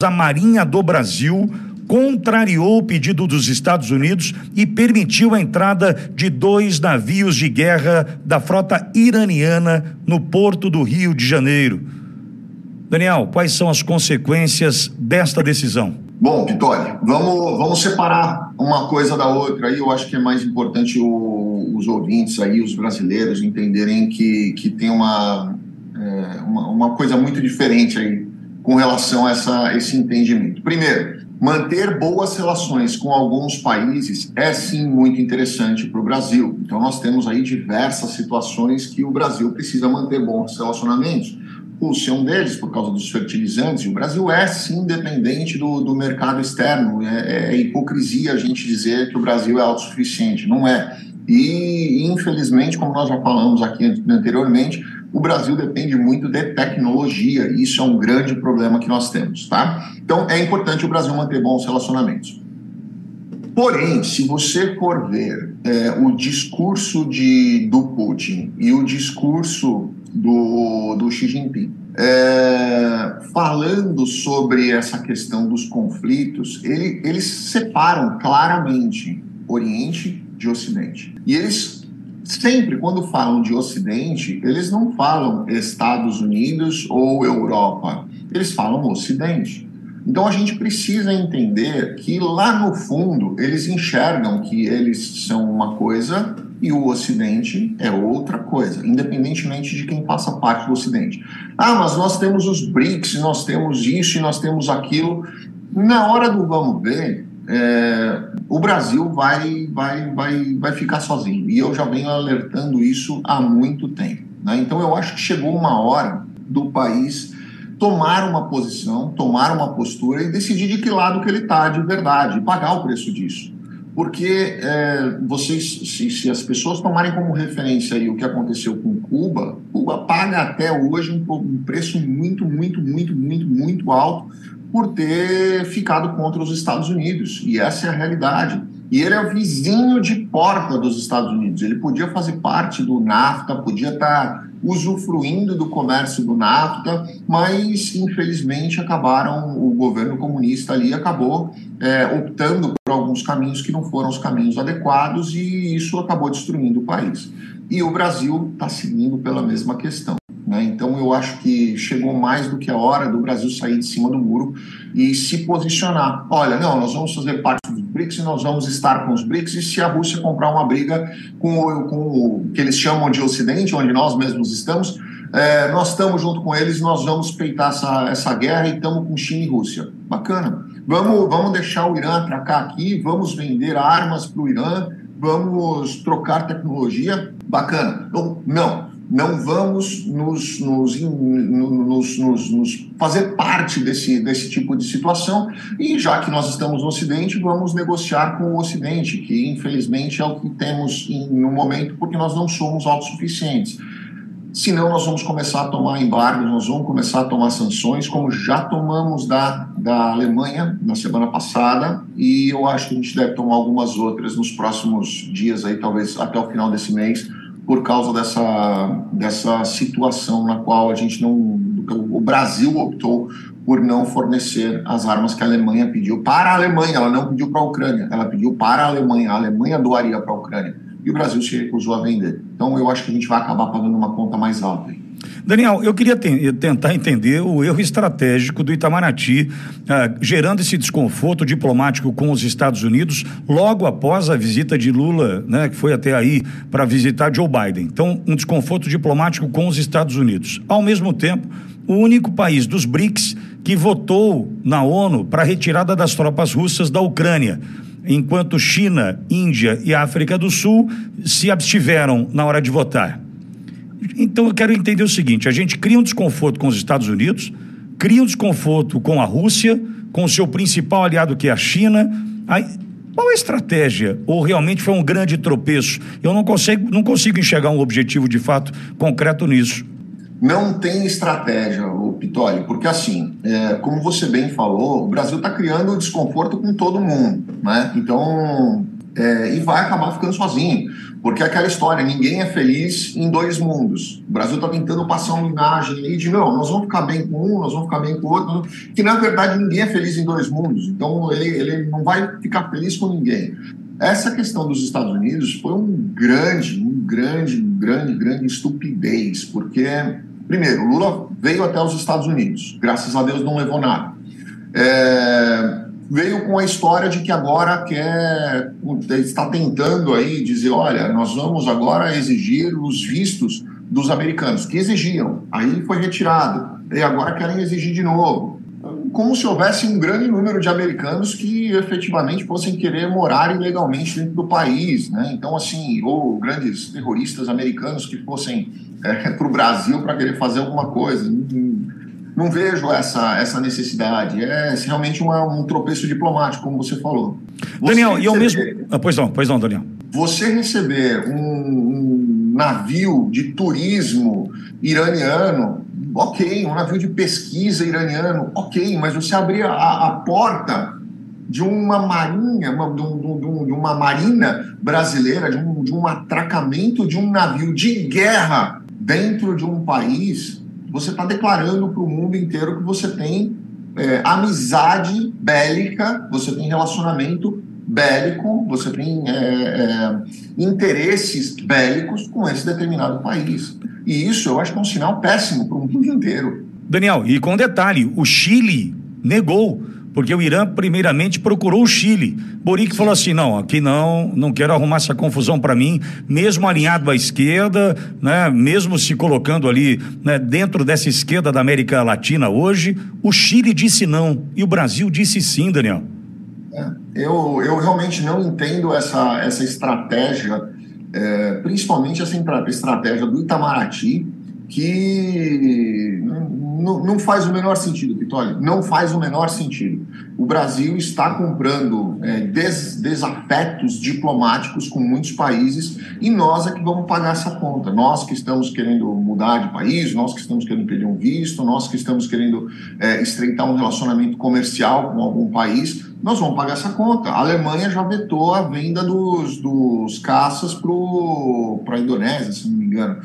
a Marinha do Brasil contrariou o pedido dos Estados Unidos e permitiu a entrada de dois navios de guerra da frota iraniana no porto do Rio de Janeiro. Daniel, quais são as consequências desta decisão? Bom, Vitória, vamos, vamos separar uma coisa da outra. Aí eu acho que é mais importante o, os ouvintes aí, os brasileiros, entenderem que, que tem uma, é, uma, uma, coisa muito diferente aí com relação a essa, esse entendimento. Primeiro, manter boas relações com alguns países é sim muito interessante para o Brasil. Então nós temos aí diversas situações que o Brasil precisa manter bons relacionamentos Rússia é um deles, por causa dos fertilizantes, e o Brasil é sim dependente do, do mercado externo. É, é, hipocrisia a gente dizer que o Brasil é autossuficiente, não é. E, infelizmente, como nós já falamos aqui anteriormente, o Brasil depende muito de tecnologia, e isso é um grande problema que nós temos, tá? Então, é importante o Brasil manter bons relacionamentos. Porém, se você for ver é, o discurso de, do Putin e o discurso do, do Xi Jinping. É, falando sobre essa questão dos conflitos, ele, eles separam claramente Oriente de Ocidente. E eles sempre, quando falam de Ocidente, eles não falam Estados Unidos ou Europa, eles falam Ocidente. Então a gente precisa entender que lá no fundo eles enxergam que eles são uma coisa e o Ocidente é outra coisa, independentemente de quem faça parte do Ocidente. Ah, mas nós temos os BRICS, nós temos isso e nós temos aquilo. Na hora do vamos ver, é, o Brasil vai, vai, vai, vai ficar sozinho. E eu já venho alertando isso há muito tempo. Né? Então eu acho que chegou uma hora do país tomar uma posição, tomar uma postura e decidir de que lado que ele está de verdade, pagar o preço disso porque é, vocês, se, se, as pessoas tomarem como referência aí o que aconteceu com Cuba, Cuba paga até hoje um, um preço muito, muito, muito, muito, muito alto por ter ficado contra os Estados Unidos. E essa é a realidade. E ele é o vizinho de porta dos Estados Unidos. Ele podia fazer parte do NAFTA, podia estar usufruindo do comércio do NAFTA, mas infelizmente acabaram, o governo comunista ali acabou é, optando por alguns caminhos que não foram os caminhos adequados e isso acabou destruindo o país. E o Brasil está seguindo pela mesma questão. Né? Então, eu acho que chegou mais do que a hora do Brasil sair de cima do muro e se posicionar. Olha, não, nós vamos fazer parte dos BRICS e nós vamos estar com os BRICS. E se a Rússia comprar uma briga com o, com o que eles chamam de Ocidente, onde nós mesmos estamos, é, nós estamos junto com eles, nós vamos peitar essa, essa guerra e estamos com China e Rússia. Bacana. Vamos, vamos deixar o Irã atracar aqui, vamos vender armas para o Irã, vamos trocar tecnologia. Bacana. Então, não não vamos nos, nos, nos, nos, fazer parte desse, desse tipo de situação e já que nós estamos no Ocidente, vamos negociar com o Ocidente, que infelizmente é o que temos no momento, porque nós não somos autossuficientes. Senão, nós vamos começar a tomar embargos, nós vamos começar a tomar sanções, como já tomamos da, da Alemanha na semana passada, e eu acho que a gente deve tomar algumas outras nos próximos dias, aí, talvez até o final desse mês, por causa dessa, dessa situação na qual a gente não. O Brasil optou por não fornecer as armas que a Alemanha pediu para a Alemanha, ela não pediu para a Ucrânia, ela pediu para a Alemanha, a Alemanha doaria para a Ucrânia e o Brasil se recusou a vender. Então eu acho que a gente vai acabar pagando uma conta mais alta. Aí. Daniel, eu queria te tentar entender o erro estratégico do Itamaraty, ah, gerando esse desconforto diplomático com os Estados Unidos logo após a visita de Lula, né, que foi até aí para visitar Joe Biden. Então, um desconforto diplomático com os Estados Unidos. Ao mesmo tempo, o único país dos BRICS que votou na ONU para a retirada das tropas russas da Ucrânia enquanto China, Índia e África do Sul se abstiveram na hora de votar. Então eu quero entender o seguinte: a gente cria um desconforto com os Estados Unidos, cria um desconforto com a Rússia, com o seu principal aliado que é a China. Aí, qual a estratégia? Ou realmente foi um grande tropeço? Eu não consigo, não consigo enxergar um objetivo de fato concreto nisso. Não tem estratégia, Pitoli, porque assim, é, como você bem falou, o Brasil está criando desconforto com todo mundo, né? Então é, e vai acabar ficando sozinho. Porque é aquela história, ninguém é feliz em dois mundos. O Brasil está tentando passar uma imagem aí de não, nós vamos ficar bem com um, nós vamos ficar bem com o outro, que na verdade ninguém é feliz em dois mundos. Então ele, ele não vai ficar feliz com ninguém. Essa questão dos Estados Unidos foi um grande, um grande, um grande, grande estupidez, porque, primeiro, Lula veio até os Estados Unidos, graças a Deus não levou nada. É, veio com a história de que agora quer está tentando aí dizer, olha, nós vamos agora exigir os vistos dos americanos que exigiam, aí foi retirado. E agora querem exigir de novo, como se houvesse um grande número de americanos que efetivamente fossem querer morar ilegalmente dentro do país, né? Então assim, ou grandes terroristas americanos que fossem é, para o Brasil para querer fazer alguma coisa não vejo essa, essa necessidade. É realmente uma, um tropeço diplomático, como você falou. Você Daniel, receber, e ao mesmo. Ah, pois não, pois não, Daniel. Você receber um, um navio de turismo iraniano, ok, um navio de pesquisa iraniano, ok, mas você abrir a, a porta de uma marinha, uma, de, um, de, uma marina brasileira, de um, de um atracamento de um navio de guerra dentro de um país você está declarando para o mundo inteiro que você tem é, amizade bélica, você tem relacionamento bélico, você tem é, é, interesses bélicos com esse determinado país. E isso eu acho que é um sinal péssimo para o mundo inteiro. Daniel, e com detalhe, o Chile negou porque o Irã primeiramente procurou o Chile. Boric falou assim: não, aqui não, não quero arrumar essa confusão para mim, mesmo alinhado à esquerda, né, mesmo se colocando ali né, dentro dessa esquerda da América Latina hoje, o Chile disse não e o Brasil disse sim, Daniel. É, eu, eu realmente não entendo essa, essa estratégia, é, principalmente essa estratégia do Itamaraty, que não, não faz o menor sentido, Vitória. Não faz o menor sentido. Brasil está comprando é, des, desafetos diplomáticos com muitos países e nós é que vamos pagar essa conta. Nós que estamos querendo mudar de país, nós que estamos querendo pedir um visto, nós que estamos querendo é, estreitar um relacionamento comercial com algum país, nós vamos pagar essa conta. A Alemanha já vetou a venda dos, dos caças para a Indonésia, se não me engano.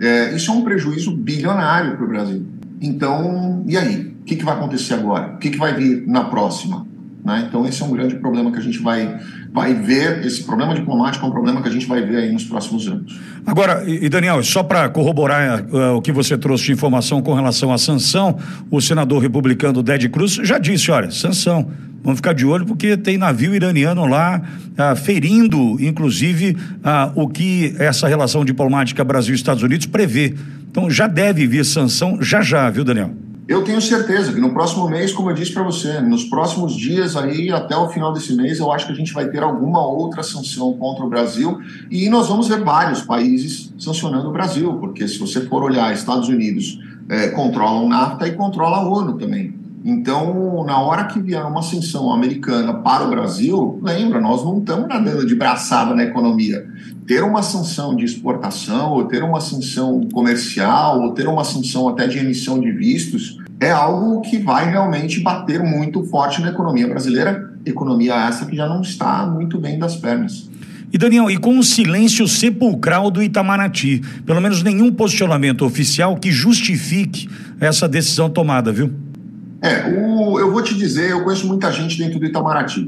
É, isso é um prejuízo bilionário para o Brasil. Então, e aí? O que, que vai acontecer agora? O que, que vai vir na próxima? Né? Então, esse é um grande problema que a gente vai, vai ver. Esse problema diplomático é um problema que a gente vai ver aí nos próximos anos. Agora, e Daniel, só para corroborar uh, o que você trouxe de informação com relação à sanção, o senador republicano Ded Cruz já disse: olha, sanção. Vamos ficar de olho porque tem navio iraniano lá uh, ferindo, inclusive, uh, o que essa relação diplomática Brasil-Estados Unidos prevê. Então já deve vir sanção já já, viu, Daniel? Eu tenho certeza que no próximo mês, como eu disse para você, nos próximos dias aí, até o final desse mês, eu acho que a gente vai ter alguma outra sanção contra o Brasil e nós vamos ver vários países sancionando o Brasil, porque se você for olhar, Estados Unidos é, controla o NAFTA e controla a ONU também. Então, na hora que vier uma sanção americana para o Brasil, lembra, nós não estamos nadando de braçada na economia. Ter uma sanção de exportação, ou ter uma sanção comercial, ou ter uma sanção até de emissão de vistos, é algo que vai realmente bater muito forte na economia brasileira, economia essa que já não está muito bem das pernas. E Daniel, e com o silêncio sepulcral do Itamaraty, pelo menos nenhum posicionamento oficial que justifique essa decisão tomada, viu? É, o, eu vou te dizer, eu conheço muita gente dentro do Itamaraty,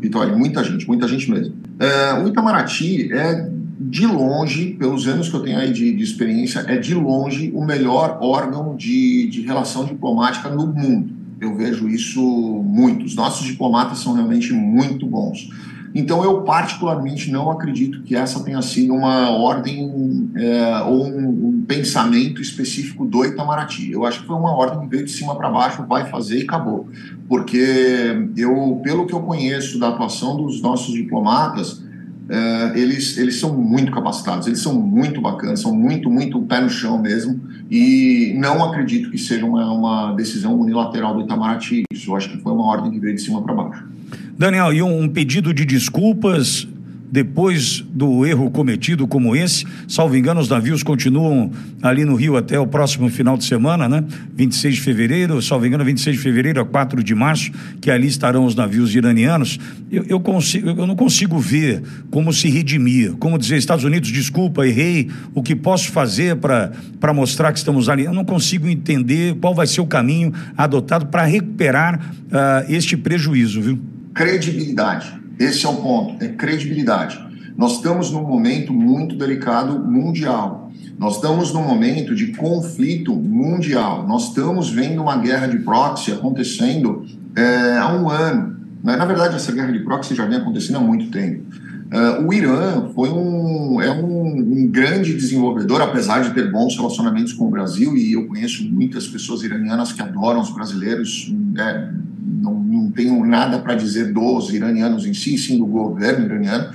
Vitória, muita gente, muita gente mesmo. É, o Itamaraty é, de longe, pelos anos que eu tenho aí de, de experiência, é de longe o melhor órgão de, de relação diplomática no mundo. Eu vejo isso muito. Os nossos diplomatas são realmente muito bons. Então, eu particularmente não acredito que essa tenha sido uma ordem é, ou um, um, pensamento específico do Itamaraty. Eu acho que foi uma ordem que veio de cima para baixo, vai fazer e acabou. Porque eu, pelo que eu conheço da atuação dos nossos diplomatas, é, eles, eles são muito capacitados, eles são muito bacanas, são muito, muito pé no chão mesmo. E não acredito que seja uma, uma decisão unilateral do Itamaraty. Isso eu acho que foi uma ordem que veio de cima para baixo. Daniel, e um, pedido de desculpas depois do erro cometido como esse. Salvo engano, os navios continuam ali no Rio até o próximo final de semana, né? 26 de fevereiro, salvo engano, 26 de fevereiro a 4 de março, que ali estarão os navios iranianos. Eu, eu, consigo, eu não consigo ver como se redimir, como dizer, Estados Unidos, desculpa, errei, o que posso fazer para mostrar que estamos ali. Eu não consigo entender qual vai ser o caminho adotado para recuperar uh, este prejuízo, viu? Credibilidade. Esse é o ponto, é credibilidade. Nós estamos num momento muito delicado mundial. Nós estamos num momento de conflito mundial. Nós estamos vendo uma guerra de proxy acontecendo é, há um ano. Né? Na verdade, essa guerra de proxy já vem acontecendo há muito tempo. Uh, o Irã foi um, é um, um, grande desenvolvedor, apesar de ter bons relacionamentos com o Brasil, e eu conheço muitas pessoas iranianas que adoram os brasileiros. É, não, não tenho nada para dizer dos iranianos em si, sim do governo iraniano.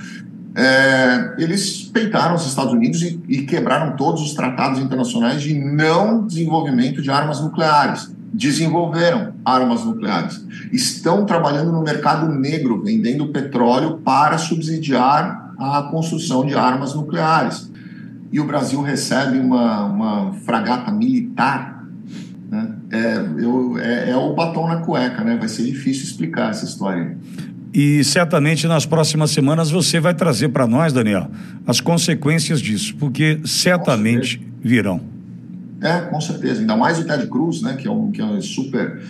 É, eles peitaram os Estados Unidos e, e quebraram todos os tratados internacionais de não desenvolvimento de armas nucleares desenvolveram armas nucleares. Estão trabalhando no mercado negro, vendendo petróleo para subsidiar a construção de armas nucleares. E o Brasil recebe uma, uma fragata militar. É, eu, é, é o batom na cueca, né? vai ser difícil explicar essa história. E certamente nas próximas semanas você vai trazer para nós, Daniel, as consequências disso, porque certamente virão. É, com certeza. Ainda mais o Ted Cruz, né, que é um, que é um super.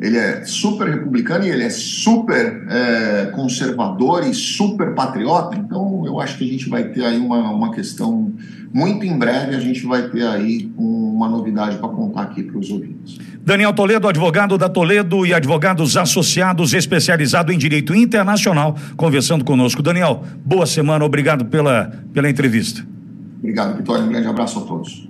Ele é super republicano e ele é super é, conservador e super patriota. Então, eu acho que a gente vai ter aí uma, uma questão. Muito em breve, a gente vai ter aí uma novidade para contar aqui para os ouvintes. Daniel Toledo, advogado da Toledo e advogados associados, especializado em direito internacional, conversando conosco. Daniel, boa semana, obrigado pela, pela entrevista. Obrigado, Vitória. Um grande abraço a todos.